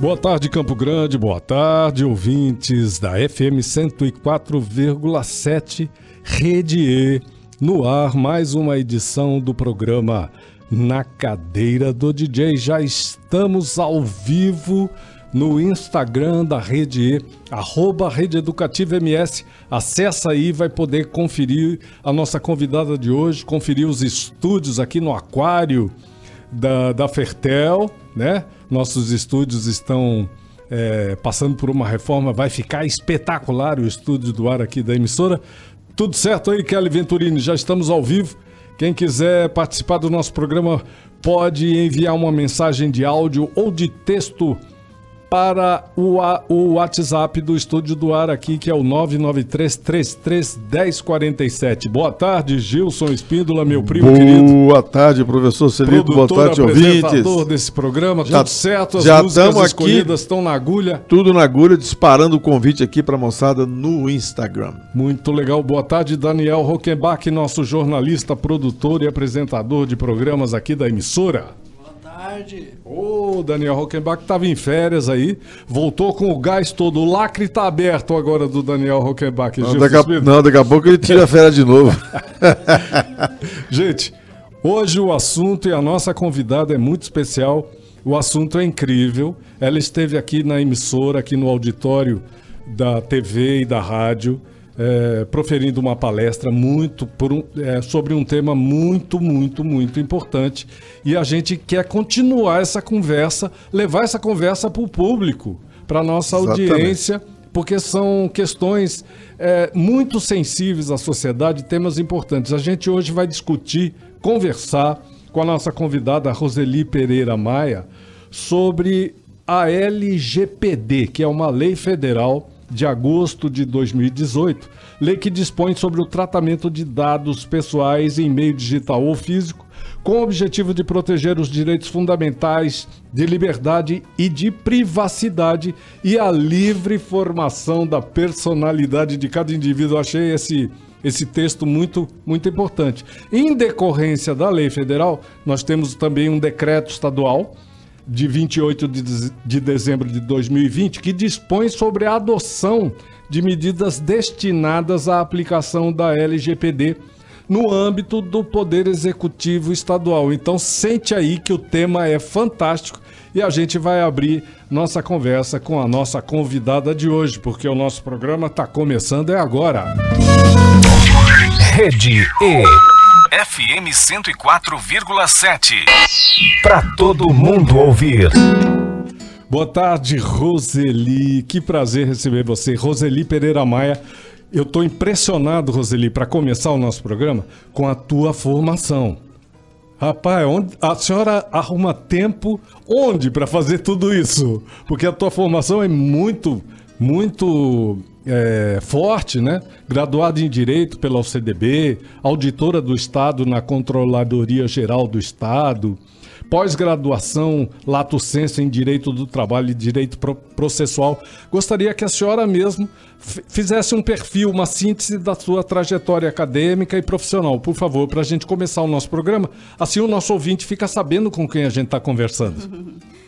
Boa tarde, Campo Grande. Boa tarde, ouvintes da FM 104,7 Rede E. No ar, mais uma edição do programa Na Cadeira do DJ. Já estamos ao vivo no Instagram da Rede E, arroba Rede Educativa MS. Acessa aí, vai poder conferir a nossa convidada de hoje, conferir os estúdios aqui no Aquário da, da Fertel, né? Nossos estúdios estão é, passando por uma reforma, vai ficar espetacular o estúdio do ar aqui da emissora. Tudo certo aí, Kelly Venturini? Já estamos ao vivo. Quem quiser participar do nosso programa pode enviar uma mensagem de áudio ou de texto para o, o WhatsApp do Estúdio do Ar aqui, que é o 993331047. Boa tarde, Gilson Espíndola, meu primo Boa querido. Boa tarde, professor Celito. Boa tarde, ouvintes. desse programa, Já- tudo certo, as já músicas tamo aqui. escolhidas estão na agulha. Tudo na agulha, disparando o convite aqui para a moçada no Instagram. Muito legal. Boa tarde, Daniel Rockenbach, nosso jornalista, produtor e apresentador de programas aqui da emissora. Tarde. Ô, Daniel Rockenbach estava em férias aí, voltou com o gás todo. O lacre tá aberto agora do Daniel Rockenbach. Não daqui, a, não, daqui a pouco ele tira a férias de novo. Gente, hoje o assunto e a nossa convidada é muito especial. O assunto é incrível. Ela esteve aqui na emissora, aqui no auditório da TV e da rádio, eh, proferindo uma palestra muito um- eh, sobre um tema muito, muito, muito importante. E a gente quer continuar essa conversa, levar essa conversa para o público, para nossa Exatamente. audiência porque são questões é, muito sensíveis à sociedade, temas importantes. A gente hoje vai discutir, conversar com a nossa convidada Roseli Pereira Maia sobre a LGPD, que é uma lei federal de agosto de 2018, lei que dispõe sobre o tratamento de dados pessoais em meio digital ou físico, com o objetivo de proteger os direitos fundamentais de liberdade e de privacidade e a livre formação da personalidade de cada indivíduo. Eu achei esse, esse texto muito, muito importante. Em decorrência da lei federal, nós temos também um decreto estadual de 28 de, dez- de dezembro de 2020, que dispõe sobre a adoção de medidas destinadas à aplicação da LGPD no âmbito do Poder Executivo Estadual. Então, sente aí que o tema é fantástico e a gente vai abrir nossa conversa com a nossa convidada de hoje, porque o nosso programa está começando é agora. Rede E, FM 104,7. Para todo mundo ouvir. Boa tarde, Roseli. Que prazer receber você. Roseli Pereira Maia. Eu estou impressionado, Roseli, para começar o nosso programa, com a tua formação. Rapaz, onde, a senhora arruma tempo onde para fazer tudo isso? Porque a tua formação é muito, muito é, forte, né? Graduada em Direito pela OCDB, auditora do Estado na Controladoria Geral do Estado, pós-graduação Lato Senso em Direito do Trabalho e Direito Pro- Processual. Gostaria que a senhora mesmo fizesse um perfil, uma síntese da sua trajetória acadêmica e profissional, por favor, para a gente começar o nosso programa. Assim o nosso ouvinte fica sabendo com quem a gente está conversando.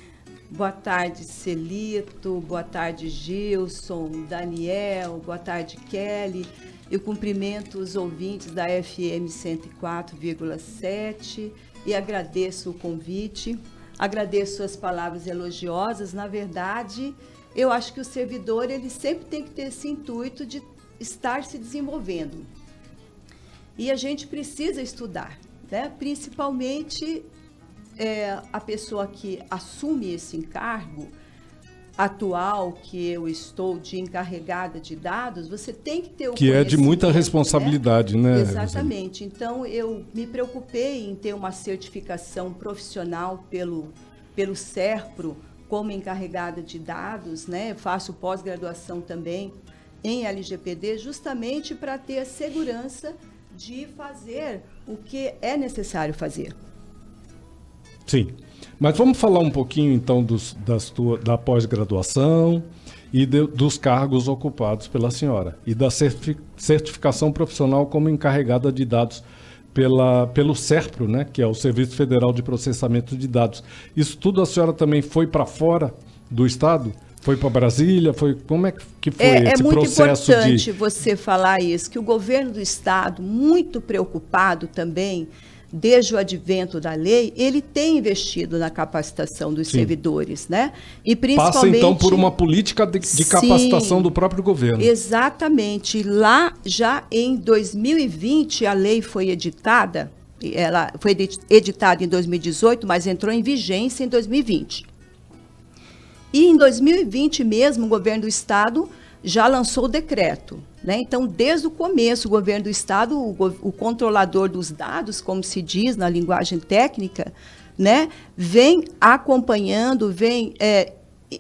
Boa tarde, Celito. Boa tarde, Gilson, Daniel. Boa tarde, Kelly. Eu cumprimento os ouvintes da FM 104,7 e agradeço o convite. Agradeço as palavras elogiosas. Na verdade, eu acho que o servidor ele sempre tem que ter esse intuito de estar se desenvolvendo. E a gente precisa estudar, né? principalmente é, a pessoa que assume esse encargo atual que eu estou de encarregada de dados, você tem que ter o Que é de muita conhecimento, responsabilidade, né, Roseli? Exatamente. Então, eu me preocupei em ter uma certificação profissional pelo pelo SERPRO como encarregada de dados, né? Faço pós-graduação também em LGPD, justamente para ter a segurança de fazer o que é necessário fazer. Sim. Mas vamos falar um pouquinho então dos, das tua, da pós-graduação e de, dos cargos ocupados pela senhora e da certificação profissional como encarregada de dados pela, pelo SERPRO, né, que é o Serviço Federal de Processamento de Dados. Isso tudo a senhora também foi para fora do estado? Foi para Brasília? Foi como é que foi é, esse é muito processo importante de... você falar isso, que o governo do estado, muito preocupado também desde o advento da lei, ele tem investido na capacitação dos Sim. servidores, né? E principalmente passa então por uma política de, de capacitação Sim, do próprio governo. Exatamente. Lá já em 2020 a lei foi editada, ela foi editada em 2018, mas entrou em vigência em 2020. E em 2020 mesmo, o governo do estado já lançou o decreto. Né? Então, desde o começo, o governo do Estado, o, o, controlador dos dados, como se diz na linguagem técnica, né, vem acompanhando, vem é,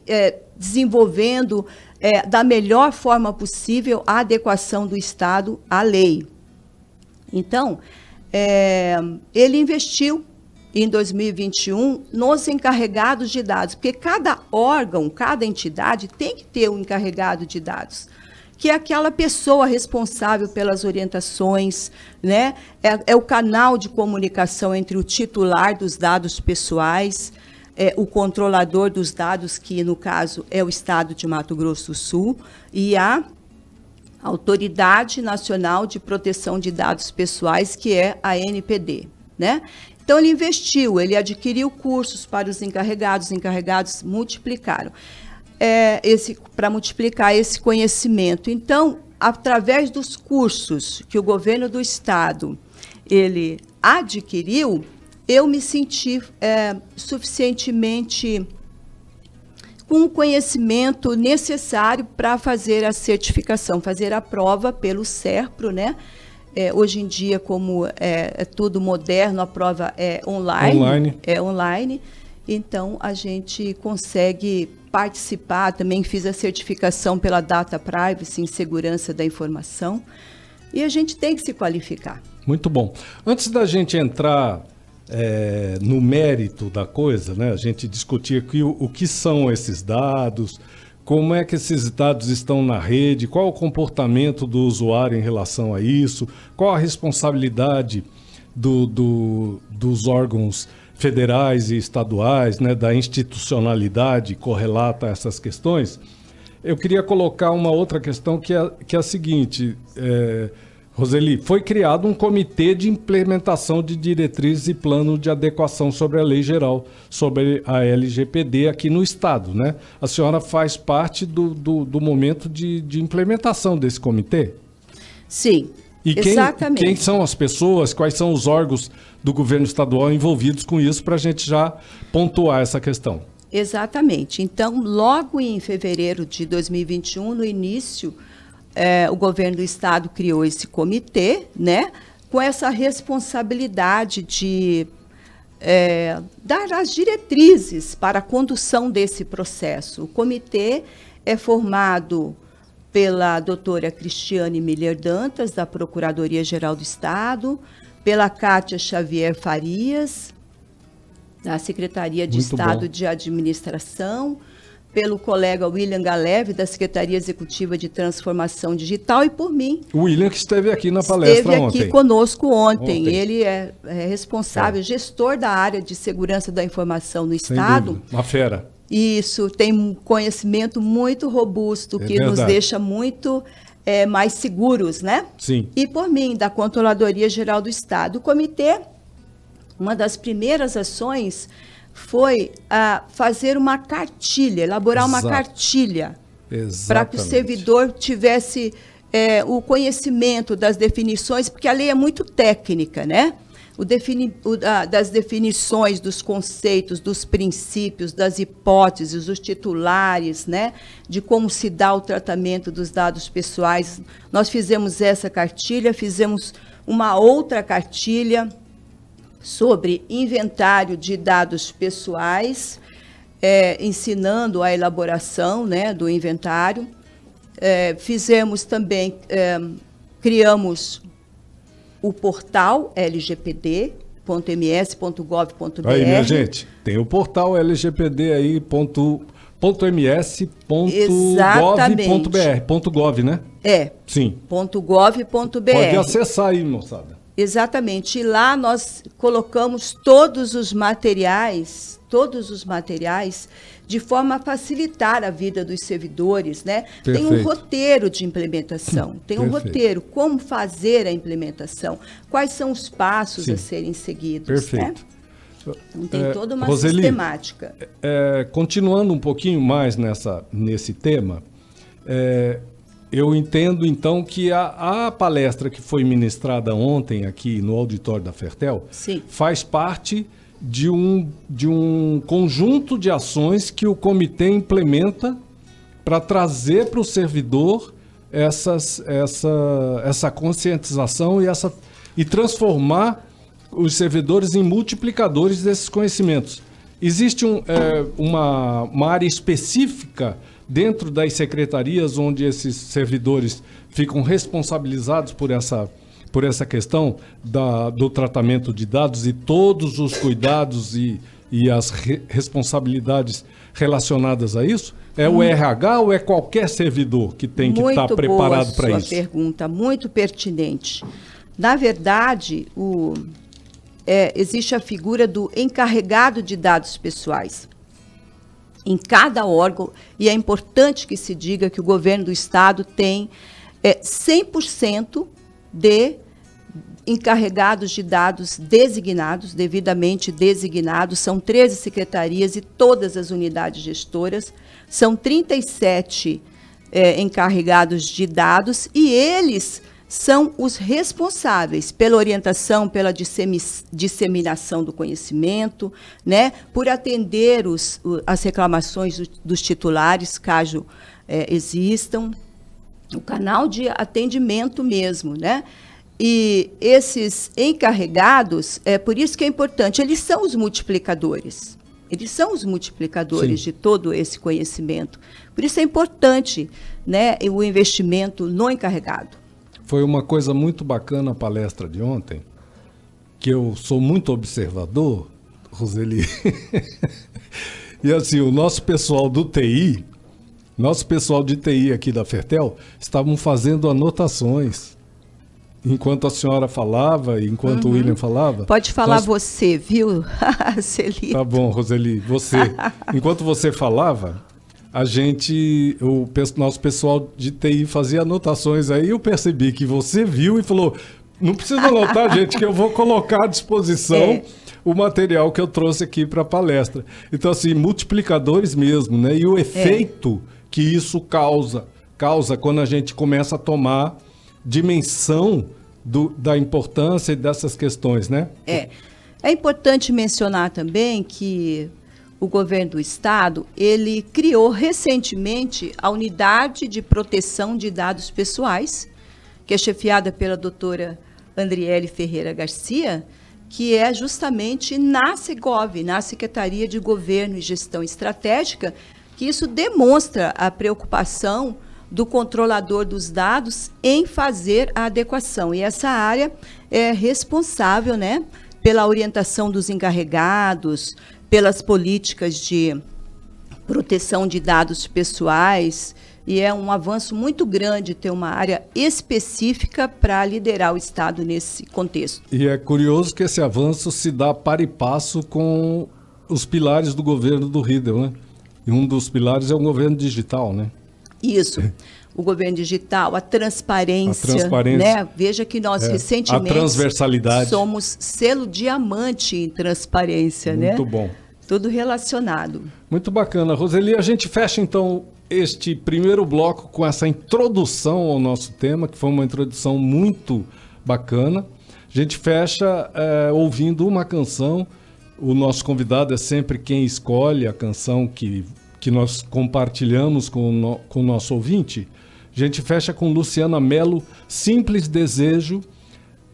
é, desenvolvendo é, da melhor forma possível a adequação do Estado à lei. Então, é, ele investiu em 2021 nos encarregados de dados, porque cada órgão, cada entidade tem que ter um encarregado de dados, que é aquela pessoa responsável pelas orientações, né? É, é o canal de comunicação entre o titular dos dados pessoais, é, o controlador dos dados, que no caso é o Estado de Mato Grosso do Sul, e a Autoridade Nacional de Proteção de Dados Pessoais, que é a NPD. Né? Então, ele investiu, ele adquiriu cursos para os encarregados, os encarregados multiplicaram é, para multiplicar esse conhecimento. Então, através dos cursos que o governo do Estado ele adquiriu, eu me senti é, suficientemente com o conhecimento necessário para fazer a certificação, fazer a prova pelo SERPRO, né? É, hoje em dia, como é, é, tudo moderno, a prova é online, online. É online. Então, a gente consegue participar. Também fiz a certificação pela Data Privacy em segurança da informação. E a gente tem que se qualificar. Muito bom. Antes da gente entrar é, no mérito da coisa, né, a gente discutir aqui o, o que são esses dados, como é que esses dados estão na rede? Qual o comportamento do usuário em relação a isso? Qual a responsabilidade do, do, dos órgãos federais e estaduais, né, da institucionalidade correlata a essas questões? Eu queria colocar uma outra questão que é, que é a seguinte. É, Roseli, foi criado um comitê de implementação de diretrizes e plano de adequação sobre a lei geral, sobre a LGPD aqui no Estado, né? A senhora faz parte do, do, do momento de, de implementação desse comitê? Sim, e quem, exatamente. quem são as pessoas, quais são os órgãos do governo estadual envolvidos com isso, para a gente já pontuar essa questão? Exatamente. Então, logo em fevereiro de 2021, no início é, o governo do estado criou esse comitê, né, com essa responsabilidade de é, dar as diretrizes para a condução desse processo. O comitê é formado pela doutora Cristiane Miller Dantas, da Procuradoria-Geral do Estado, pela Cátia Xavier Farias, da Secretaria de Muito Estado bom. de Administração, pelo colega William Galeve, da Secretaria Executiva de Transformação Digital, e por mim. O William que esteve aqui na palestra ontem. Esteve aqui conosco ontem. ontem. Ele é, é responsável, é. gestor da área de segurança da informação no Sem Estado. Dúvida. Uma fera. Isso, tem um conhecimento muito robusto, é que verdade. nos deixa muito é, mais seguros, né? Sim. E por mim, da Controladoria Geral do Estado. O comitê, uma das primeiras ações foi uh, fazer uma cartilha, elaborar Exato. uma cartilha para que o servidor tivesse é, o conhecimento das definições, porque a lei é muito técnica, né? O defini, o, uh, das definições, dos conceitos, dos princípios, das hipóteses, os titulares, né? De como se dá o tratamento dos dados pessoais. Nós fizemos essa cartilha, fizemos uma outra cartilha sobre inventário de dados pessoais, é, ensinando a elaboração né, do inventário. É, fizemos também, é, criamos o portal lgpd.ms.gov.br. Aí, minha gente, tem o portal lgpd aí, ponto, ponto ms, ponto gov.br, ponto gov, né? É. Sim. Gov.br. Pode acessar aí, moçada. Exatamente. E lá nós colocamos todos os materiais, todos os materiais, de forma a facilitar a vida dos servidores, né? Tem um roteiro de implementação, tem um Perfeito. roteiro, como fazer a implementação, quais são os passos Sim. a serem seguidos. Né? Perfeito. Né? Então tem é, toda uma Roseli, sistemática. É, continuando um pouquinho mais nessa, nesse tema, é, eu entendo então que a, a, palestra que foi ministrada ontem aqui no auditório da Fertel Sim. faz parte de um, de um conjunto de ações que o comitê implementa para trazer para o servidor essas, essa, essa conscientização e, essa, e transformar os servidores em multiplicadores desses conhecimentos. Existe um, é, uma, uma área específica dentro das secretarias onde esses servidores ficam responsabilizados por essa, por essa questão da, do tratamento de dados e todos os cuidados e, e as re, responsabilidades relacionadas a isso? É o RH ou é qualquer servidor que tem que estar tá preparado para isso? pergunta, muito pertinente. Na verdade, o, é, existe a figura do encarregado de dados pessoais em cada órgão, e é importante que se diga que o governo do Estado tem é, 100% de encarregados de dados designados, devidamente designados, são 13 secretarias e todas as unidades gestoras, são 37 é, encarregados de dados, e eles são os responsáveis pela orientação, pela disseminação do conhecimento, né, por atender os, as reclamações dos titulares, caso é, existam, o canal de atendimento mesmo, né? E esses encarregados, é por isso que é importante, eles são os multiplicadores. Eles são os multiplicadores Sim. de todo esse conhecimento. Por isso é importante né, o investimento no encarregado. Foi uma coisa muito bacana a palestra de ontem, que eu sou muito observador, Roseli. e assim, o nosso pessoal do TI, nosso pessoal de TI aqui da Fertel, estavam fazendo anotações. Enquanto a senhora falava, enquanto uhum. o William falava. Pode falar nós... você, viu, Celi? Tá bom, Roseli, você. enquanto você falava, a gente, o nosso pessoal de TI fazia anotações aí, eu percebi que você viu e falou: não precisa anotar, gente, que eu vou colocar à disposição é. o material que eu trouxe aqui para a palestra. Então, assim, multiplicadores mesmo, né? E o é. efeito é. que isso causa, causa quando a gente começa a tomar dimensão do, da importância dessas questões, né? É. É importante mencionar também que o governo do estado, ele criou recentemente a Unidade de Proteção de Dados Pessoais, que é chefiada pela doutora Andriele Ferreira Garcia, que é justamente na SEGOV, na Secretaria de Governo e Gestão Estratégica, que isso demonstra a preocupação do controlador dos dados em fazer a adequação. E essa área é responsável né, pela orientação dos encarregados, pelas políticas de proteção de dados pessoais, e é um avanço muito grande ter uma área específica para liderar o Estado nesse contexto. E é curioso que esse avanço se dá para e passo com os pilares do governo do Riedel, né? E um dos pilares é o governo digital, né? Isso. O governo digital, a transparência, a transparência né? Veja que nós é, recentemente a transversalidade. somos selo diamante em transparência, Muito né? Muito bom. Tudo relacionado. Muito bacana. Roseli, a gente fecha então este primeiro bloco com essa introdução ao nosso tema, que foi uma introdução muito bacana. A gente fecha é, ouvindo uma canção. O nosso convidado é sempre quem escolhe a canção que, que nós compartilhamos com o, no, com o nosso ouvinte. A gente fecha com Luciana Mello, Simples Desejo.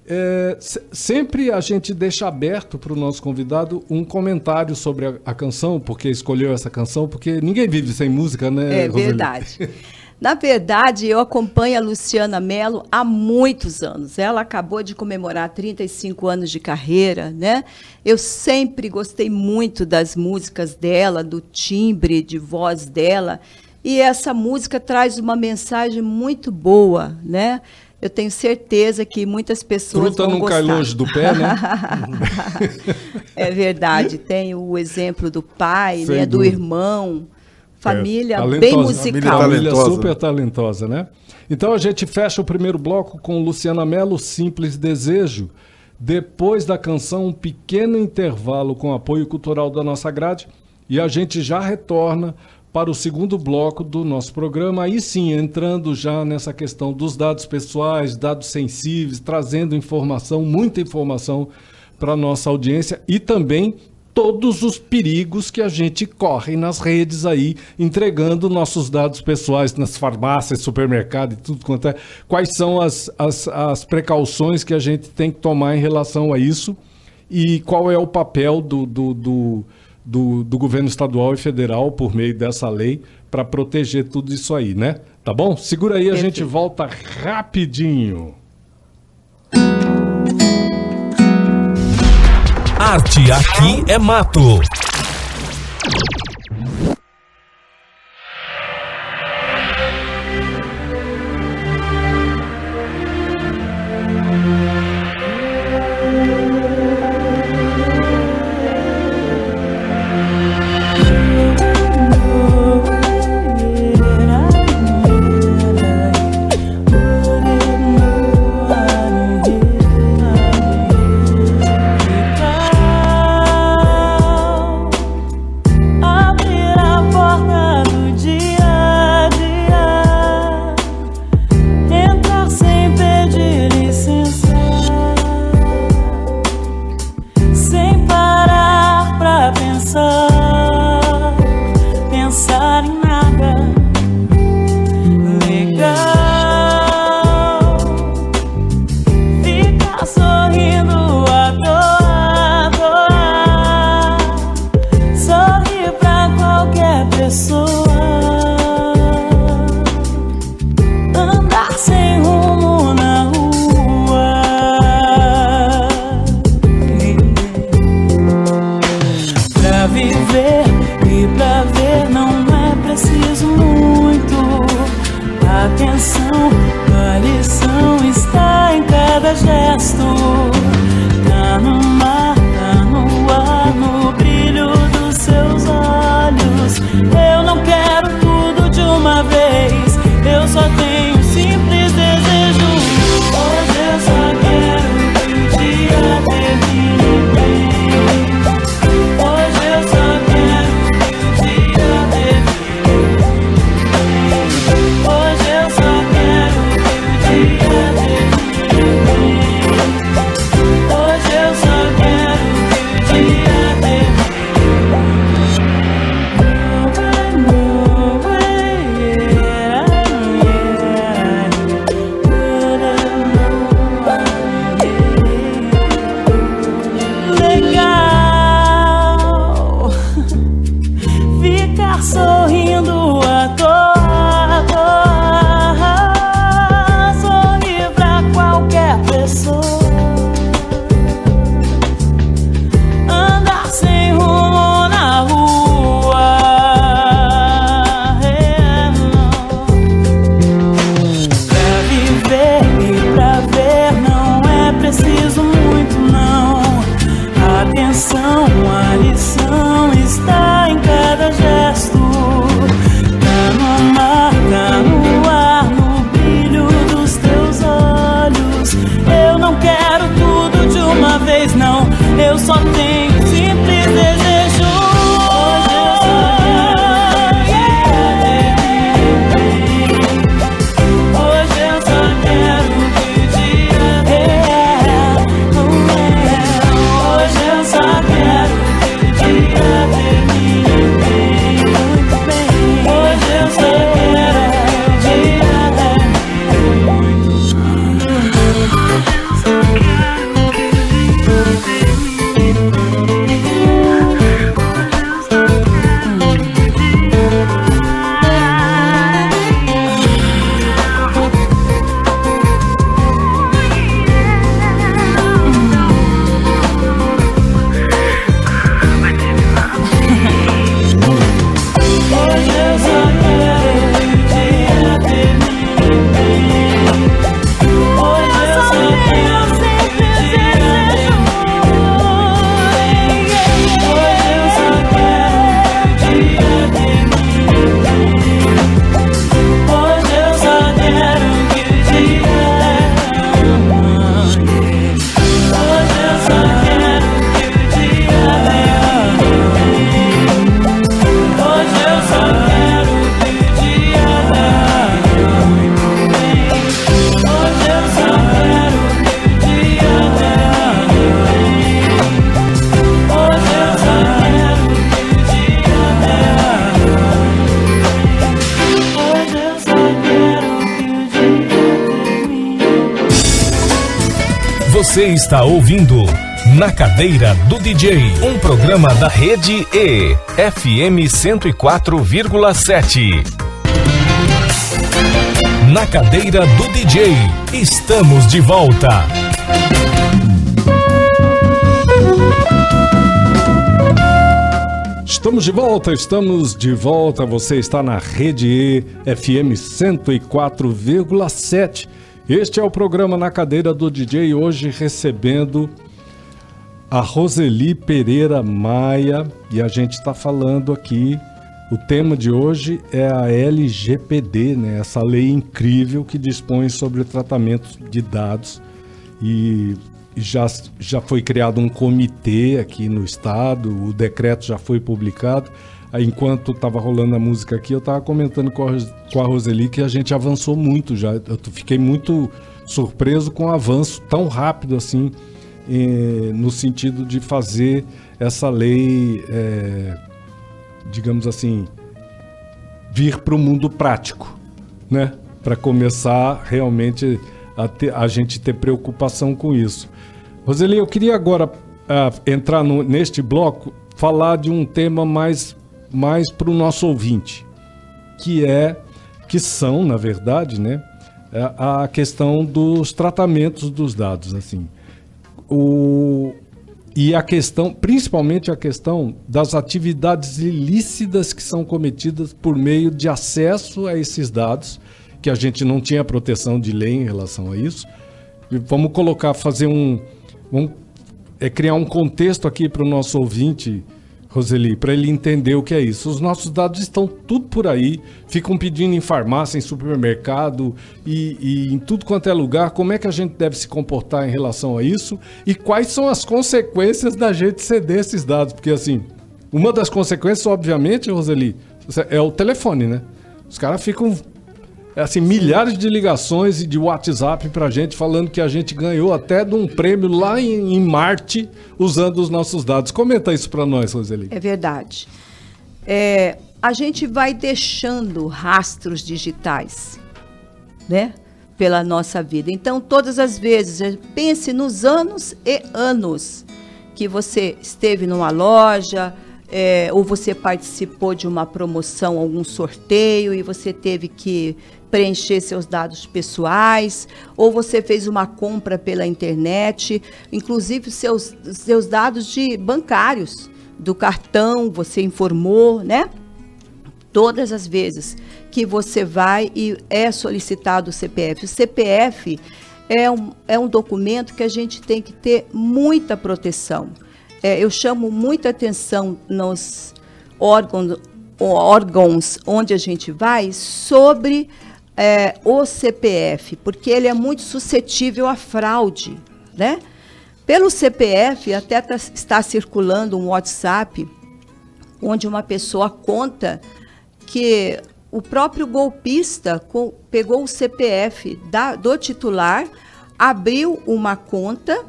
É, sempre a gente deixa aberto para o nosso convidado um comentário sobre a, a, canção, porque escolheu essa canção, porque ninguém vive sem música, né? É Roseli? verdade. Na verdade, eu acompanho a Luciana Mello há muitos anos. Ela acabou de comemorar 35 anos de carreira, né? Eu sempre gostei muito das músicas dela, do timbre de voz dela, e essa música traz uma mensagem muito boa, né? Eu tenho certeza que muitas pessoas Fruta vão não gostar. cai longe do pé, né? é verdade. Tem o exemplo do pai, né, do irmão Família é, bem musical. Família, família super talentosa, né? Então a gente fecha o primeiro bloco com Luciana Mello, Simples Desejo. Depois da canção, um pequeno intervalo com apoio cultural da nossa grade. E a gente já retorna para o segundo bloco do nosso programa. Aí sim, entrando já nessa questão dos dados pessoais, dados sensíveis, trazendo informação, muita informação para a nossa audiência e também todos os perigos que a gente corre nas redes aí, entregando nossos dados pessoais nas farmácias, supermercado e tudo quanto é. Quais são as, as, as precauções que a gente tem que tomar em relação a isso e qual é o papel do, do, do, do, do governo estadual e federal por meio dessa lei para proteger tudo isso aí, né? Tá bom? Segura aí, a gente volta rapidinho. Arte aqui é mato. Cadeira do DJ, um programa da rede E, FM 104,7. Na Cadeira do DJ, estamos de volta. Estamos de volta, estamos de volta. Você está na Rede E FM 104,7. Este é o programa Na Cadeira do DJ, hoje recebendo a Roseli Pereira Maia e a gente está falando aqui. O tema de hoje é a LGPD, né? essa lei incrível que dispõe sobre o tratamento de dados e já, já foi criado um comitê aqui no estado, o decreto já foi publicado. Enquanto estava rolando a música aqui, eu estava comentando com a, com a Roseli que a gente avançou muito já. Eu fiquei muito surpreso com o avanço tão rápido assim, no sentido de fazer essa lei, eh, digamos assim, vir para o mundo prático, né? Para começar realmente a, ter, a gente ter preocupação com isso. Roseli, eu queria agora uh, entrar no, neste bloco, falar de um tema mais, mais para o nosso ouvinte, que é, que são, na verdade, né, é a questão dos tratamentos dos dados, assim. O, e a questão, principalmente a questão das atividades ilícitas que são cometidas por meio de acesso a esses dados, que a gente não tinha proteção de lei em relação a isso. E vamos colocar, fazer um, Vamos é, criar um contexto aqui para o nosso ouvinte, Roseli, para ele entender o que é isso. Os nossos dados estão tudo por aí, ficam pedindo em farmácia, em supermercado e, e, em tudo quanto é lugar. Como é que a gente deve se comportar em relação a isso? E quais são as consequências da gente ceder esses dados? Porque, assim, uma das consequências, obviamente, Roseli, é o telefone, né? Os caras ficam assim, milhares de ligações e de WhatsApp pra gente falando que a gente ganhou até de um prêmio lá em, em Marte usando os nossos dados. Comenta isso para nós, Roseli. É verdade. É, a gente vai deixando rastros digitais, né? Pela nossa vida. Então, todas as vezes, pense nos anos e anos que você esteve numa loja, é, ou você participou de uma promoção, algum sorteio e você teve que preencher seus dados pessoais, ou você fez uma compra pela internet, inclusive seus, seus dados de bancários, do cartão, você informou, né? Todas as vezes que você vai e é solicitado o CPF. O CPF é um, é um documento que a gente tem que ter muita proteção. É, eu chamo muita atenção nos órgãos, órgãos onde a gente vai sobre é, o CPF, porque ele é muito suscetível à fraude, né? Pelo CPF, até tá, está circulando um WhatsApp onde uma pessoa conta que o próprio golpista com, pegou o CPF da, do titular, abriu uma conta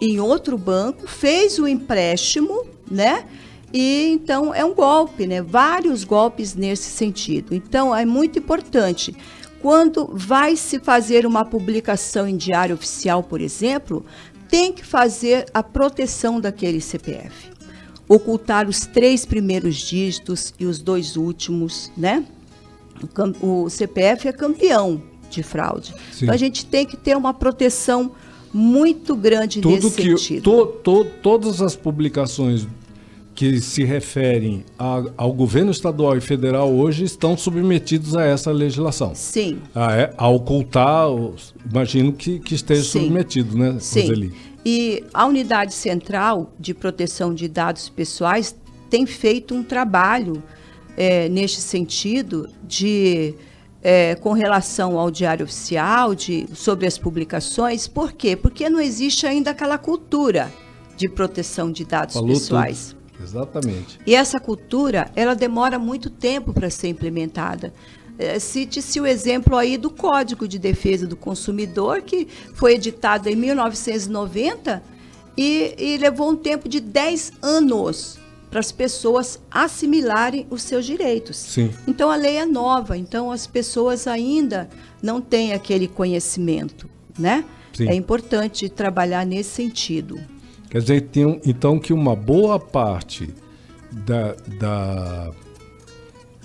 em outro banco, fez o empréstimo, né? E então é um golpe, né? Vários golpes nesse sentido. Então é muito importante. Quando vai se fazer uma publicação em diário oficial, por exemplo, tem que fazer a proteção daquele CPF. Ocultar os três primeiros dígitos e os dois últimos, né? O, o CPF é campeão de fraude. Sim. Então a gente tem que ter uma proteção muito grande Tudo nesse que, sentido. To, to, todas as publicações que se referem a, ao governo estadual e federal hoje estão submetidos a essa legislação. Sim. A, é, a ocultar, imagino que, que esteja Sim. submetido, né, Sim. Roseli? E a Unidade Central de Proteção de Dados Pessoais tem feito um trabalho é, neste sentido de é, com relação ao diário oficial, de, sobre as publicações. Por quê? Porque não existe ainda aquela cultura de proteção de dados Falou pessoais. Exatamente. E essa cultura, ela demora muito tempo para ser implementada. É, Cite-se o exemplo aí do Código de Defesa do Consumidor, que foi editado em 1990 e, e levou um tempo de 10 anos para as pessoas assimilarem os seus direitos. Sim. Então a lei é nova, então as pessoas ainda não têm aquele conhecimento, né? Sim. É importante trabalhar nesse sentido. Quer dizer, então que uma boa parte da, da,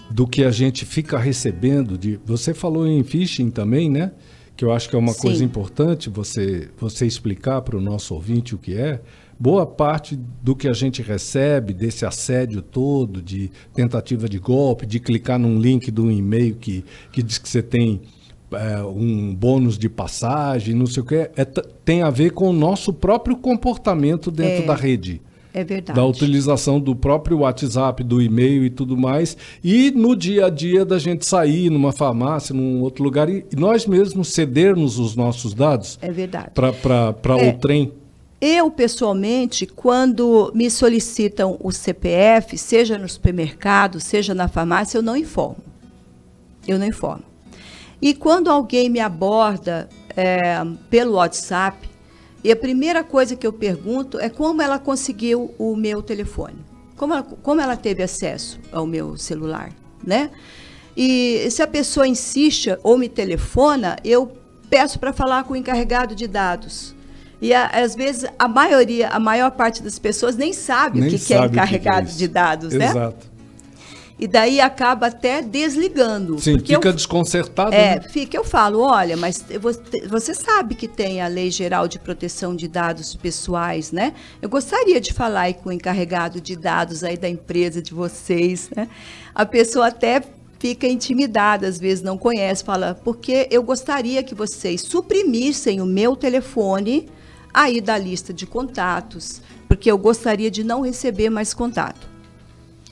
do que a gente fica recebendo, de, você falou em phishing também, né? Que eu acho que é uma Sim. coisa importante você, você explicar para o nosso ouvinte o que é. Boa parte do que a gente recebe, desse assédio todo, de tentativa de golpe, de clicar num link de um e-mail que, que diz que você tem é, um bônus de passagem, não sei o que, é, tem a ver com o nosso próprio comportamento dentro É. da rede É verdade. da utilização do próprio WhatsApp, do e-mail e tudo mais, e no dia a dia da gente sair numa farmácia, num outro lugar, e e nós mesmos cedermos os nossos dados É verdade. para É. o trem. Eu, pessoalmente, quando me solicitam o CPF, seja no supermercado, seja na farmácia, eu não informo. Eu não informo. E quando alguém me aborda é, pelo WhatsApp, e a primeira coisa que eu pergunto é como ela conseguiu o meu telefone. Como ela, como ela teve acesso ao meu celular, né? E se a pessoa insiste ou me telefona, eu peço para falar com o encarregado de dados. E a- às vezes a maioria, a maior parte das pessoas nem sabe Nem o que, que é sabe que que é encarregado isso. de dados, né? Exato. E daí acaba até desligando. Sim, fica eu, desconcertado. é, né? fica, eu falo, olha, mas você, você sabe que tem a Lei Geral de Proteção de Dados Pessoais, né? Eu gostaria de falar aí com o encarregado de dados aí da empresa de vocês, né? A pessoa até fica intimidada, às vezes não conhece, fala, porque eu gostaria que vocês suprimissem o meu telefone aí da lista de contatos, porque eu gostaria de não receber mais contato.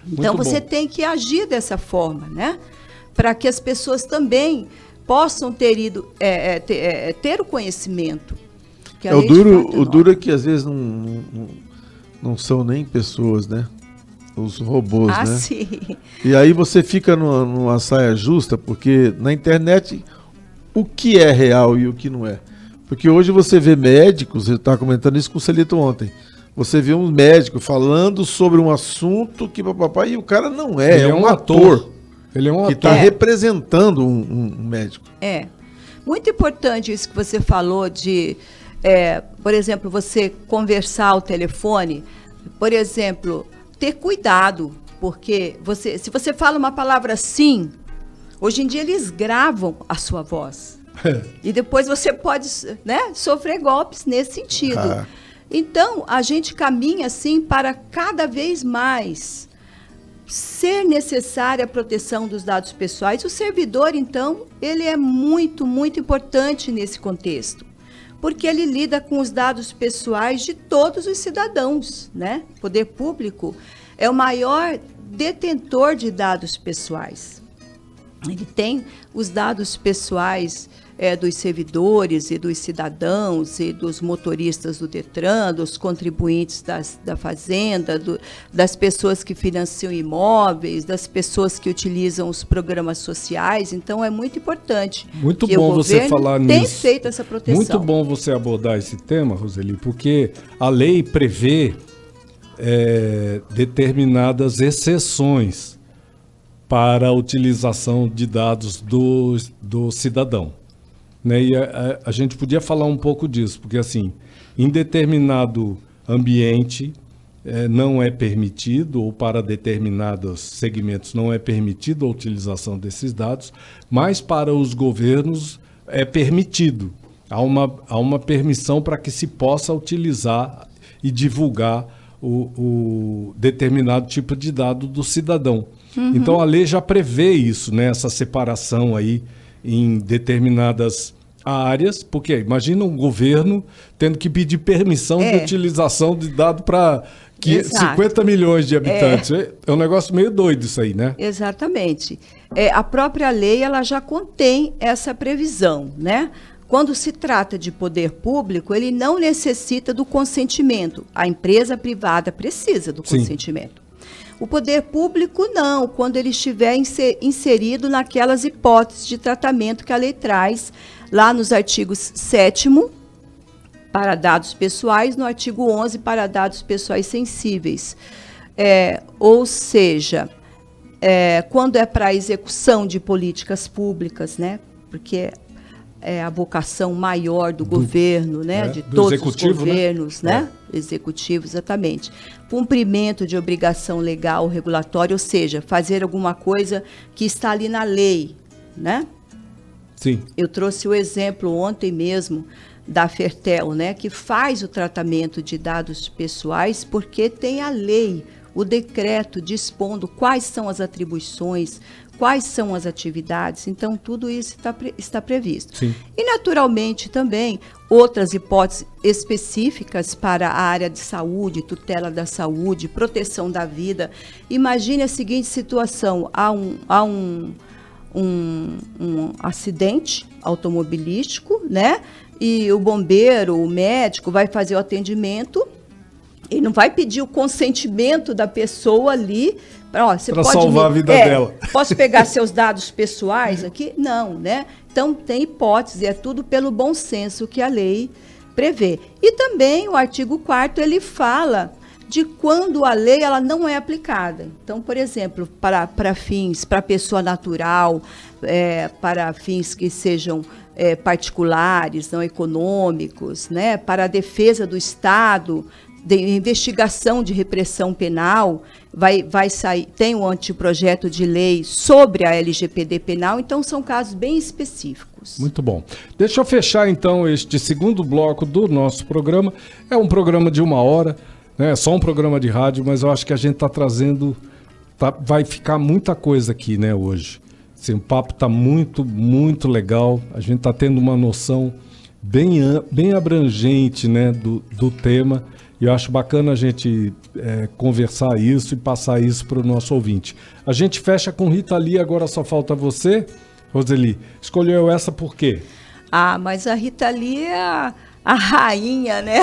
Então Muito você bom. tem que agir dessa forma, né? Para que as pessoas também possam ter ido é, é, ter, é, ter o conhecimento. É, o duro, é o duro é que às vezes não, não, não- não são nem pessoas, né? Os robôs, Ah, né? sim. E aí você fica numa, numa saia justa, porque na internet o que é real e o que não é. Porque hoje você vê médicos, eu estava comentando isso com o Celito ontem. Você vê um médico falando sobre um assunto que papai e o cara não é, Ele é, um ator, Ele é um que ator. está É. representando um, um- um médico. É. Muito importante isso que você falou de, é, por exemplo, você conversar ao telefone. Por exemplo, ter cuidado, porque você, se você fala uma palavra sim, hoje em dia eles gravam a sua voz. E depois você pode né, sofrer golpes nesse sentido. Ah. Então, a gente caminha assim para cada vez mais ser necessária a proteção dos dados pessoais. O servidor, então, ele é muito, muito importante nesse contexto, porque ele lida com os dados pessoais de todos os cidadãos, né? O poder público é o maior detentor de dados pessoais. Ele tem os dados pessoais eh, dos servidores e dos cidadãos e dos motoristas do Detran, dos contribuintes das- da Fazenda, do- das pessoas que financiam imóveis, das pessoas que utilizam os programas sociais. Então, é muito importante. Muito bom você falar tem nisso. feito essa proteção. Muito bom você abordar esse tema, Roseli, porque a lei prevê é, determinadas exceções para a utilização de dados do, do cidadão. Né? E a, a- a gente podia falar um pouco disso, porque assim, em determinado ambiente eh, não é permitido, ou para determinados segmentos não é permitido a utilização desses dados, mas para os governos é permitido. Há uma, há uma permissão para que se possa utilizar e divulgar o, o determinado tipo de dado do cidadão. Então a lei já prevê isso, né? essa separação aí em determinadas áreas, porque imagina um governo tendo que pedir permissão É. de utilização de dado para Exato. 50 milhões de habitantes. É. é um negócio meio doido isso aí, né? Exatamente. É, a própria lei ela já contém essa previsão, né? Quando se trata de poder público, ele não necessita do consentimento. A empresa privada precisa do Sim. consentimento. O poder público não, quando ele estiver inse- inserido naquelas hipóteses de tratamento que a lei traz lá nos artigos 7 para dados pessoais, no artigo 11 para dados pessoais sensíveis. É, ou seja, é, quando é para execução de políticas públicas, né? Porque é, a vocação maior do, do governo, né? É, de todos os né? governos, né? né? Executivo, exatamente. Cumprimento de obrigação legal regulatória, ou seja, fazer alguma coisa que está ali na lei, né? Sim. Eu trouxe o exemplo ontem mesmo da Fertel, né, que faz o tratamento de dados pessoais porque tem a lei, o decreto dispondo quais são as atribuições, quais são as atividades. Então, tudo isso está, está previsto. Sim. E, naturalmente, também outras hipóteses específicas para a área de saúde, tutela da saúde, proteção da vida. Imagine a seguinte situação: há um. Há um um, um acidente automobilístico, né? E o bombeiro, o médico vai fazer o atendimento e não vai pedir o consentimento da pessoa ali para salvar me, a vida é, dela. Posso pegar seus dados pessoais aqui? Não, né? Então tem hipótese, é tudo pelo bom senso que a lei prevê. E também o artigo 4 ele fala de quando a lei ela não é aplicada. Então, por exemplo, para, para fins, para pessoa natural, é, para fins que sejam é, particulares, não econômicos, né, para a defesa do Estado, de investigação de repressão penal, vai, vai sair, tem um anteprojeto de lei sobre a LGPD penal, então são casos bem específicos. Muito bom. Deixa eu fechar então este segundo bloco do nosso programa. É um programa de uma hora. É só um programa de rádio, mas eu acho que a gente está trazendo. Tá, vai ficar muita coisa aqui, né, hoje. Assim, o papo está muito, muito legal. A gente está tendo uma noção bem, bem abrangente né, do, do tema. E eu acho bacana a gente é, conversar isso e passar isso para o nosso ouvinte. A gente fecha com Rita Lee, agora só falta você, Roseli. Escolheu essa por quê? Ah, mas a Rita Lee é a, a rainha, né?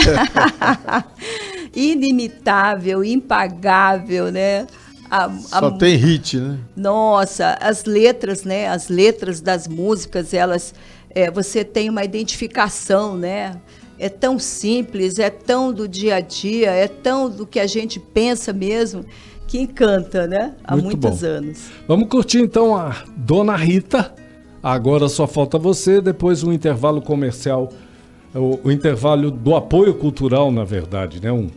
Inimitável, impagável, né? A, a, Só tem hit, né? Nossa, as letras, né? As letras das músicas, elas, é, você tem uma identificação, né? É tão simples, é tão do dia a dia, é tão do que a gente pensa mesmo, que encanta, né? Há Muito muitos bom. anos. Vamos curtir então a Dona Rita. Agora só falta você, depois um intervalo comercial, o, o intervalo do apoio cultural, na verdade, né? Um,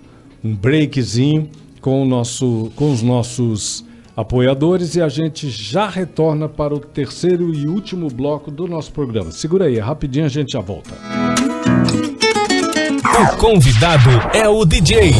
um breakzinho com, o nosso, com os nossos apoiadores e a gente já retorna para o terceiro e último bloco do nosso programa. Segura aí, rapidinho a gente já volta. O convidado é o DJ.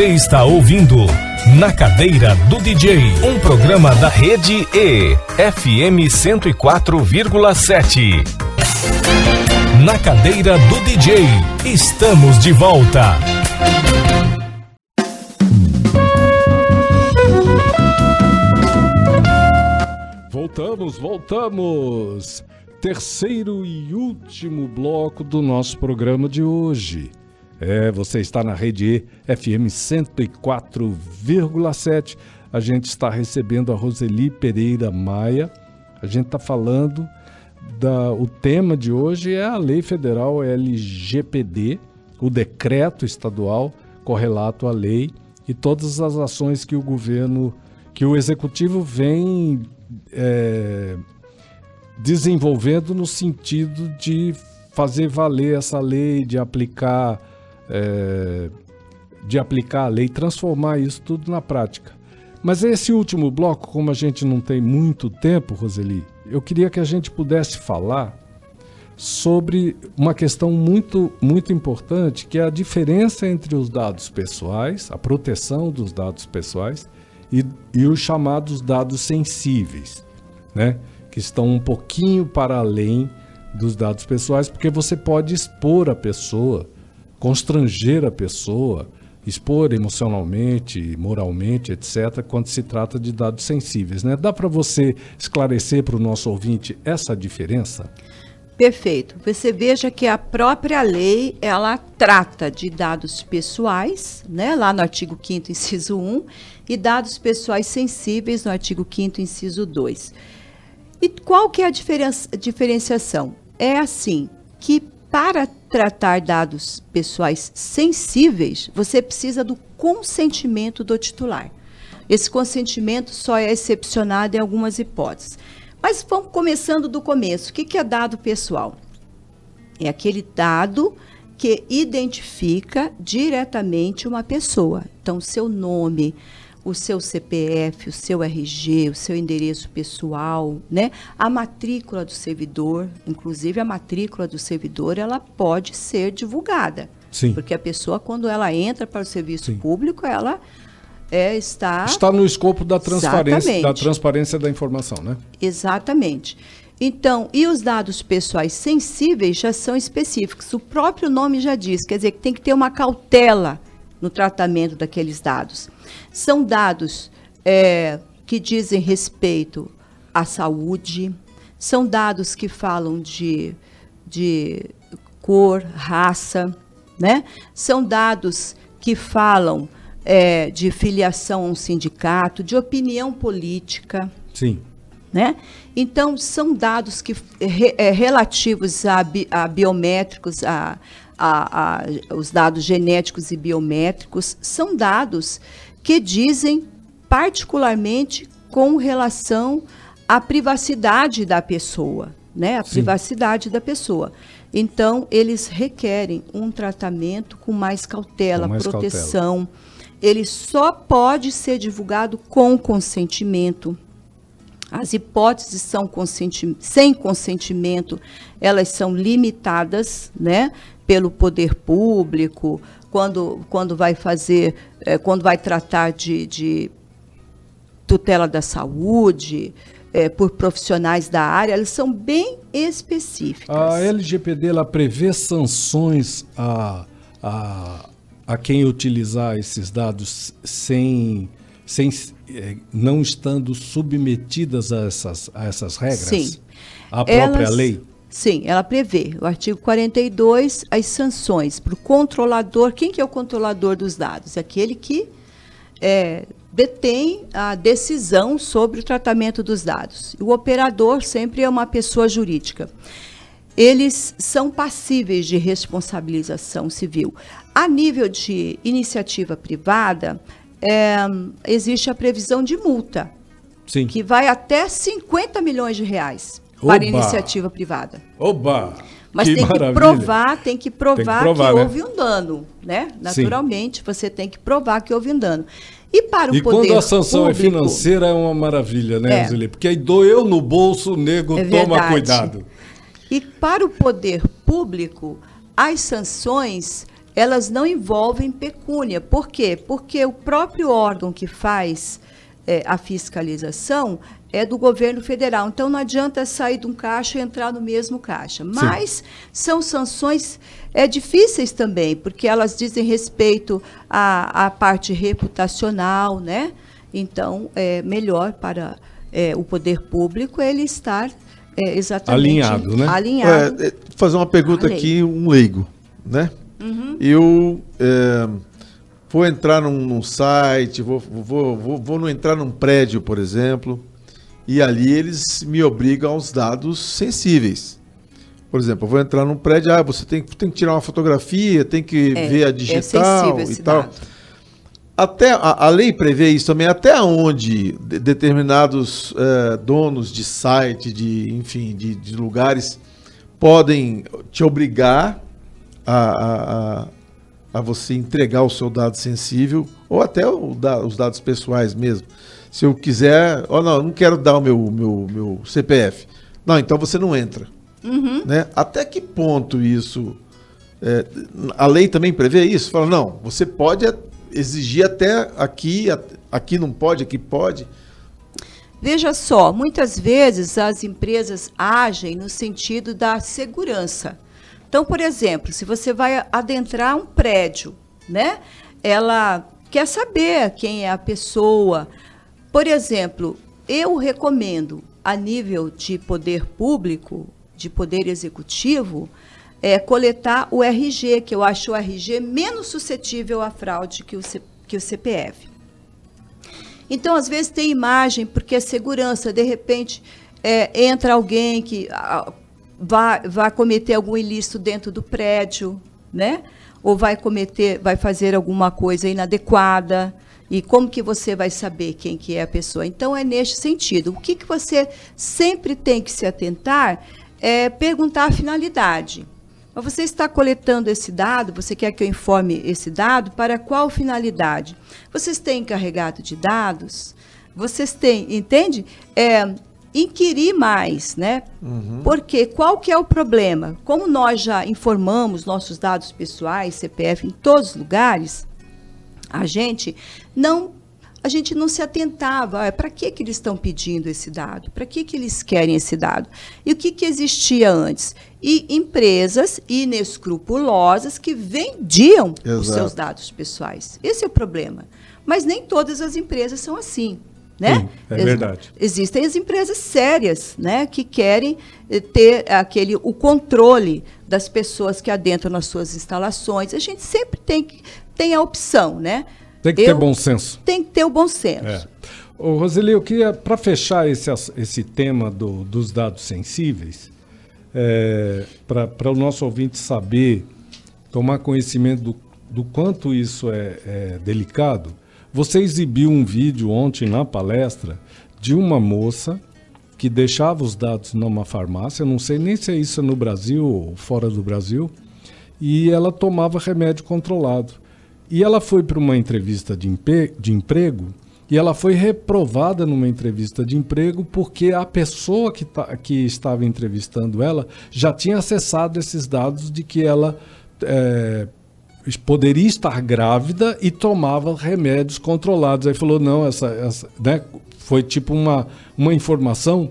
Você está ouvindo Na Cadeira do DJ, um programa da Rede E, FM 104,7. Na Cadeira do DJ, estamos de volta. Voltamos, voltamos. Terceiro e último bloco do nosso programa de hoje. É, você está na rede FM 104,7. A gente está recebendo a Roseli Pereira Maia. A gente está falando da. O tema de hoje é a Lei Federal LGPD, o decreto estadual correlato à lei e todas as ações que o governo, que o executivo vem é, desenvolvendo no sentido de fazer valer essa lei, de aplicar é, de aplicar a lei, transformar isso tudo na prática. Mas esse último bloco, como a gente não tem muito tempo, Roseli, eu queria que a gente pudesse falar sobre uma questão muito, muito importante, que é a diferença entre os dados pessoais, a proteção dos dados pessoais e, e os chamados dados sensíveis, né? que estão um pouquinho para além dos dados pessoais, porque você pode expor a pessoa constranger a pessoa, expor emocionalmente, moralmente, etc., quando se trata de dados sensíveis. Né? Dá para você esclarecer para o nosso ouvinte essa diferença? Perfeito. Você veja que a própria lei, ela trata de dados pessoais, né, lá no artigo 5 inciso 1, e dados pessoais sensíveis no artigo 5 inciso 2. E qual que é a diferenciação? É assim, que para tratar dados pessoais sensíveis, você precisa do consentimento do titular. Esse consentimento só é excepcionado em algumas hipóteses. Mas vamos começando do começo. O que é dado pessoal? É aquele dado que identifica diretamente uma pessoa. Então, seu nome, o seu CPF, o seu RG, o seu endereço pessoal, né? A matrícula do servidor, inclusive a matrícula do servidor, ela pode ser divulgada. Sim. Porque a pessoa, quando ela entra para o serviço Sim. público, ela é, está... Está no escopo da transparência, da transparência da informação, né? Exatamente. Então, e os dados pessoais sensíveis já são específicos. O próprio nome já diz, quer dizer, que tem que ter uma cautela no tratamento daqueles dados. São dados é, que dizem respeito à saúde, são dados que falam de, de cor, raça, né? São dados que falam é, de filiação a um sindicato, de opinião política. Sim. Né? Então, são dados que, re, é, relativos a, bi, a biométricos, a, a, a, os dados genéticos e biométricos, são dados que dizem particularmente com relação à privacidade da pessoa, né? A Sim. privacidade da pessoa. Então, eles requerem um tratamento com mais cautela, com mais proteção. Cautela. Ele só pode ser divulgado com consentimento. As hipóteses são consenti sem consentimento, elas são limitadas, né, pelo poder público, quando, quando vai fazer, é, quando vai tratar de, de tutela da saúde, é, por profissionais da área, elas são bem específicas. A LGPD ela prevê sanções a, a, a quem utilizar esses dados sem, sem é, não estando submetidas a essas, a essas regras? Sim. A própria elas, lei? Sim, ela prevê, o artigo 42, as sanções para o controlador. Quem que é o controlador dos dados? Aquele que é, detém a decisão sobre o tratamento dos dados. O operador sempre é uma pessoa jurídica. Eles são passíveis de responsabilização civil. A nível de iniciativa privada, é, existe a previsão de multa, Sim. que vai até 50 milhões de reais Oba. para iniciativa privada. Oba! Mas que tem que provar, tem que provar, tem que, provar, que né? houve um dano, né? Naturalmente, Sim. você tem que provar que houve um dano. E para o e poder quando a sanção é público, é financeira é uma maravilha, né, é. Porque aí doeu no bolso, o nego é toma cuidado. E para o poder público, as sanções elas não envolvem pecúnia. Por quê? Porque o próprio órgão que faz é, a fiscalização é do governo federal. Então não adianta sair de um caixa e entrar no mesmo caixa. Mas Sim. são sanções é, difíceis também, porque elas dizem respeito à, à parte reputacional, né? Então é melhor para é, o poder público ele estar é, exatamente alinhado, né? Alinhado. É, é fazer uma pergunta aqui, um leigo, né? Uhum. Eu é, vou entrar num, num site, vou, vou, vou, vou entrar num prédio, por exemplo, e ali eles me obrigam aos dados sensíveis. Por exemplo, eu vou entrar num prédio, ah, você tem, tem que tirar uma fotografia, tem que é, ver a é digital é e tal. Dado. Até a, a, lei prevê isso também, até onde de, determinados é, donos de site, de enfim, de, de, lugares podem te obrigar a, a, a, você entregar o seu dado sensível ou até da, os dados pessoais mesmo. Se eu quiser, oh, não, eu não quero dar o meu, meu, meu CPF. Não, então você não entra. Uhum. Né? Até que ponto isso. É, a lei também prevê isso? Fala, não, você pode exigir até aqui, aqui não pode, aqui pode. Veja só, muitas vezes as empresas agem no sentido da segurança. Então, por exemplo, se você vai adentrar um prédio, né? Ela quer saber quem é a pessoa, por exemplo, eu recomendo, a nível de poder público, de poder executivo, é, coletar o RG, que eu acho o RG menos suscetível à fraude que o, C, que o CPF. Então, às vezes, tem imagem, porque é segurança, de repente, é, entra alguém que vai, vai cometer algum ilícito dentro do prédio, né? Ou vai cometer, vai fazer alguma coisa inadequada. E como que você vai saber quem que é a pessoa? Então, é neste sentido. O que, que você sempre tem que se atentar é perguntar a finalidade. Você está coletando esse dado, você quer que eu informe esse dado, para qual finalidade? Vocês têm encarregado de dados? Vocês têm, entende? É, inquirir mais, né? Uhum. Porque qual que é o problema? Como nós já informamos nossos dados pessoais, CPF, em todos os lugares, a gente não a gente não se atentava. Ah, para que, que eles estão pedindo esse dado? Para que, que eles querem esse dado? E o que, que existia antes? E empresas inescrupulosas que vendiam Exato. os seus dados pessoais. Esse é o problema. Mas nem todas as empresas são assim. Né? Sim, é verdade. Existem as empresas sérias, né, que querem eh, ter aquele o controle das pessoas que adentram nas suas instalações. A gente sempre tem que tem a opção, né? Tem que eu, ter bom senso. Tem que ter o bom senso. É. Ô, Roseli, eu queria, para fechar esse, esse tema do, dos dados sensíveis, é, para o nosso ouvinte saber, tomar conhecimento do, do quanto isso é, é delicado, você exibiu um vídeo ontem na palestra de uma moça que deixava os dados numa farmácia, não sei nem se é isso no Brasil ou fora do Brasil, e ela tomava remédio controlado. E ela foi para uma entrevista de, de emprego e ela foi reprovada numa entrevista de emprego porque a pessoa que, tá, que estava entrevistando ela já tinha acessado esses dados de que ela é, poderia estar grávida e tomava remédios controlados. Aí falou, não, essa, essa né, foi tipo uma, uma informação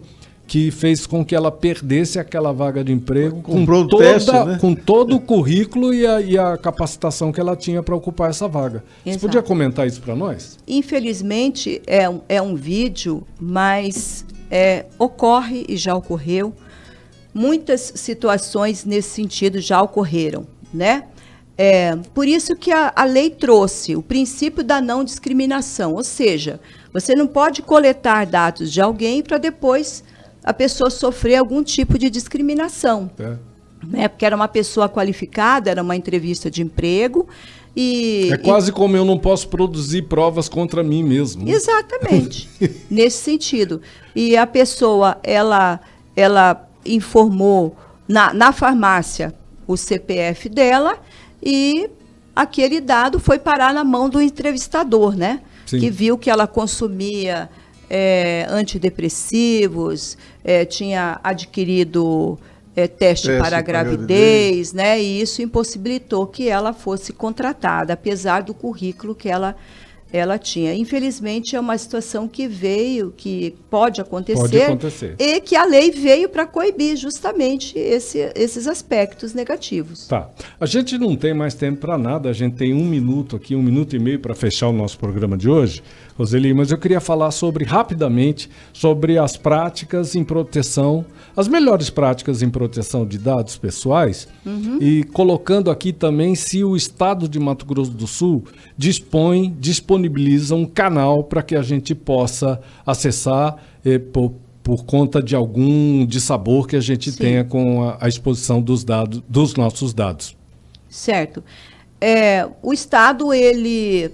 que fez com que ela perdesse aquela vaga de emprego com, toda, teste, né? com todo o currículo e a, e a capacitação que ela tinha para ocupar essa vaga. Exato. Você podia comentar isso para nós? Infelizmente, é um, é um vídeo, mas é, ocorre e já ocorreu. Muitas situações nesse sentido já ocorreram, né? É, por isso que a, a lei trouxe o princípio da não discriminação, ou seja, você não pode coletar dados de alguém para depois a pessoa sofrer algum tipo de discriminação. É. Né? Porque era uma pessoa qualificada, era uma entrevista de emprego. E, é quase e... como eu não posso produzir provas contra mim mesmo. Exatamente, nesse sentido. E a pessoa, ela, ela informou na, na farmácia o CPF dela e aquele dado foi parar na mão do entrevistador, né? Sim. Que viu que ela consumia é, antidepressivos, é, tinha adquirido é, teste, teste, para a gravidez, gravidez, né? E isso impossibilitou que ela fosse contratada, apesar do currículo que ela ela tinha. Infelizmente, é uma situação que veio, que pode acontecer, pode acontecer. e que a lei veio para coibir justamente esse, esses aspectos negativos. Tá. A gente não tem mais tempo para nada, a gente tem um minuto aqui, um minuto e meio para fechar o nosso programa de hoje. Roseli, mas eu queria falar sobre, rapidamente, sobre as práticas em proteção, as melhores práticas em proteção de dados pessoais, uhum. e colocando aqui também se o Estado de Mato Grosso do Sul dispõe, disponibiliza um canal para que a gente possa acessar eh, por, por, conta de algum dissabor que a gente Sim. tenha com a, a exposição dos dados, dos nossos dados. Certo. É, o Estado, ele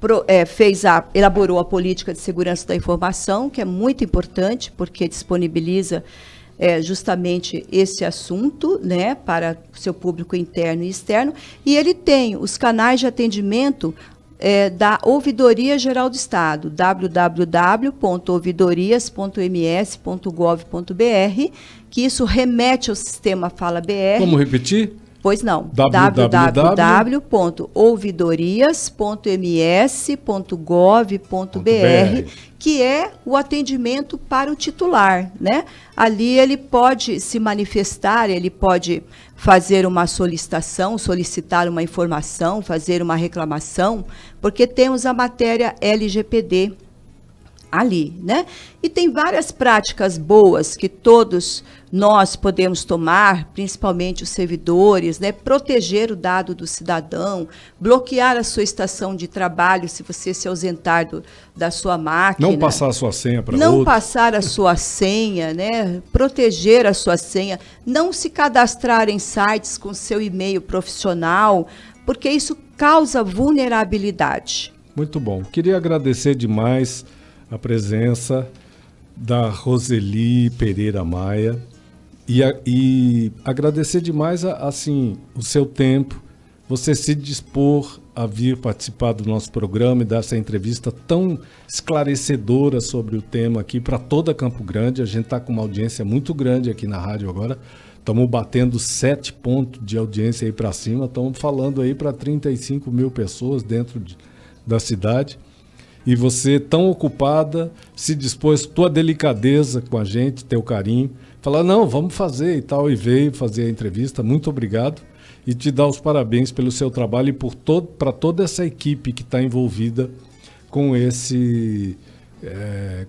pro, é, fez a, elaborou a política de segurança da informação, que é muito importante, porque disponibiliza é, justamente esse assunto né, para seu público interno e externo, e ele tem os canais de atendimento é, da Ouvidoria Geral do Estado, www.ouvidorias.ms.gov.br, que isso remete ao sistema Fala BR. Como repetir? Pois não. www.ouvidorias.ms.gov.br, que é o atendimento para o titular, né? Ali ele pode se manifestar, ele pode fazer uma solicitação, solicitar uma informação, fazer uma reclamação, porque temos a matéria LGPD ali, né? E tem várias práticas boas que todos nós podemos tomar, principalmente os servidores, né? Proteger o dado do cidadão, bloquear a sua estação de trabalho se você se ausentar do, da sua máquina. Não passar a sua senha para Não outro. passar a sua senha, né? Proteger a sua senha, não se cadastrar em sites com seu e-mail profissional, porque isso causa vulnerabilidade. Muito bom. Queria agradecer demais a presença da Roseli Pereira Maia e, a, e agradecer demais assim o seu tempo, você se dispor a vir participar do nosso programa e dar essa entrevista tão esclarecedora sobre o tema aqui para toda Campo Grande. A gente está com uma audiência muito grande aqui na rádio agora. Estamos batendo sete pontos de audiência aí para cima. Estamos falando aí para 35 mil pessoas dentro de, da cidade e você tão ocupada, se dispôs, tua delicadeza com a gente, teu carinho, falar, não, vamos fazer e tal, e veio fazer a entrevista. Muito obrigado. E te dar os parabéns pelo seu trabalho e por todo, para toda essa equipe que está envolvida com esse. É,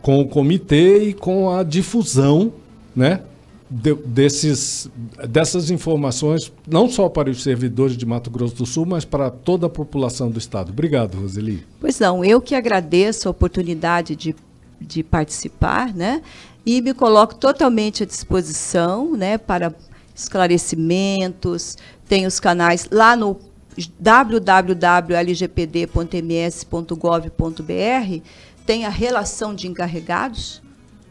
com o comitê e com a difusão né, de, desses, dessas informações, não só para os servidores de Mato Grosso do Sul, mas para toda a população do Estado. Obrigado, Roseli. Pois não, eu que agradeço a oportunidade de, de participar, né? E me coloco totalmente à disposição, né, para esclarecimentos. Tem os canais lá no www.lgpd.ms.gov.br, tem a relação de encarregados,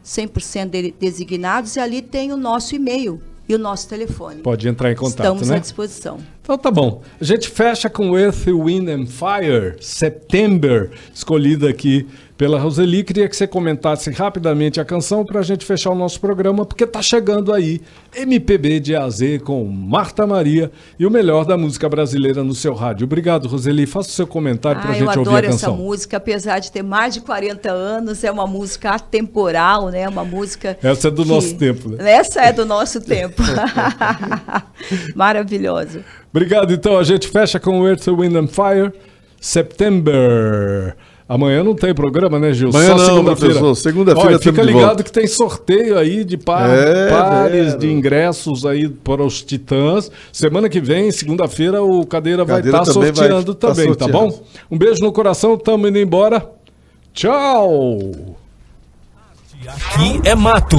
100% designados, e ali tem o nosso e-mail e o nosso telefone. Pode entrar em contato, Estamos né? à disposição. Então tá bom. A gente fecha com Earth, Wind and Fire, September, escolhida aqui pela Roseli. Queria que você comentasse rapidamente a canção para a gente fechar o nosso programa, porque tá chegando aí MPB de AZ com Marta Maria e o melhor da música brasileira no seu rádio. Obrigado, Roseli. Faça o seu comentário para a gente ouvir a canção. Eu adoro essa música, apesar de ter mais de 40 anos, é uma música atemporal, né? Uma música. Essa é do que... nosso tempo, né? Essa é do nosso tempo. Maravilhosa. Obrigado. Então a gente fecha com Earth, Wind and Fire, September. Amanhã não tem programa, né, Gil? Amanhã Só segunda-feira. Segunda-feira Fica ligado que tem sorteio aí de par, é, pares de ingressos aí para os Titãs. Semana que vem, segunda-feira, o Cadeira, vai estar tá sorteando vai também, tá, tá bom? Um beijo no coração, tamo indo embora. Tchau! Aqui é mato.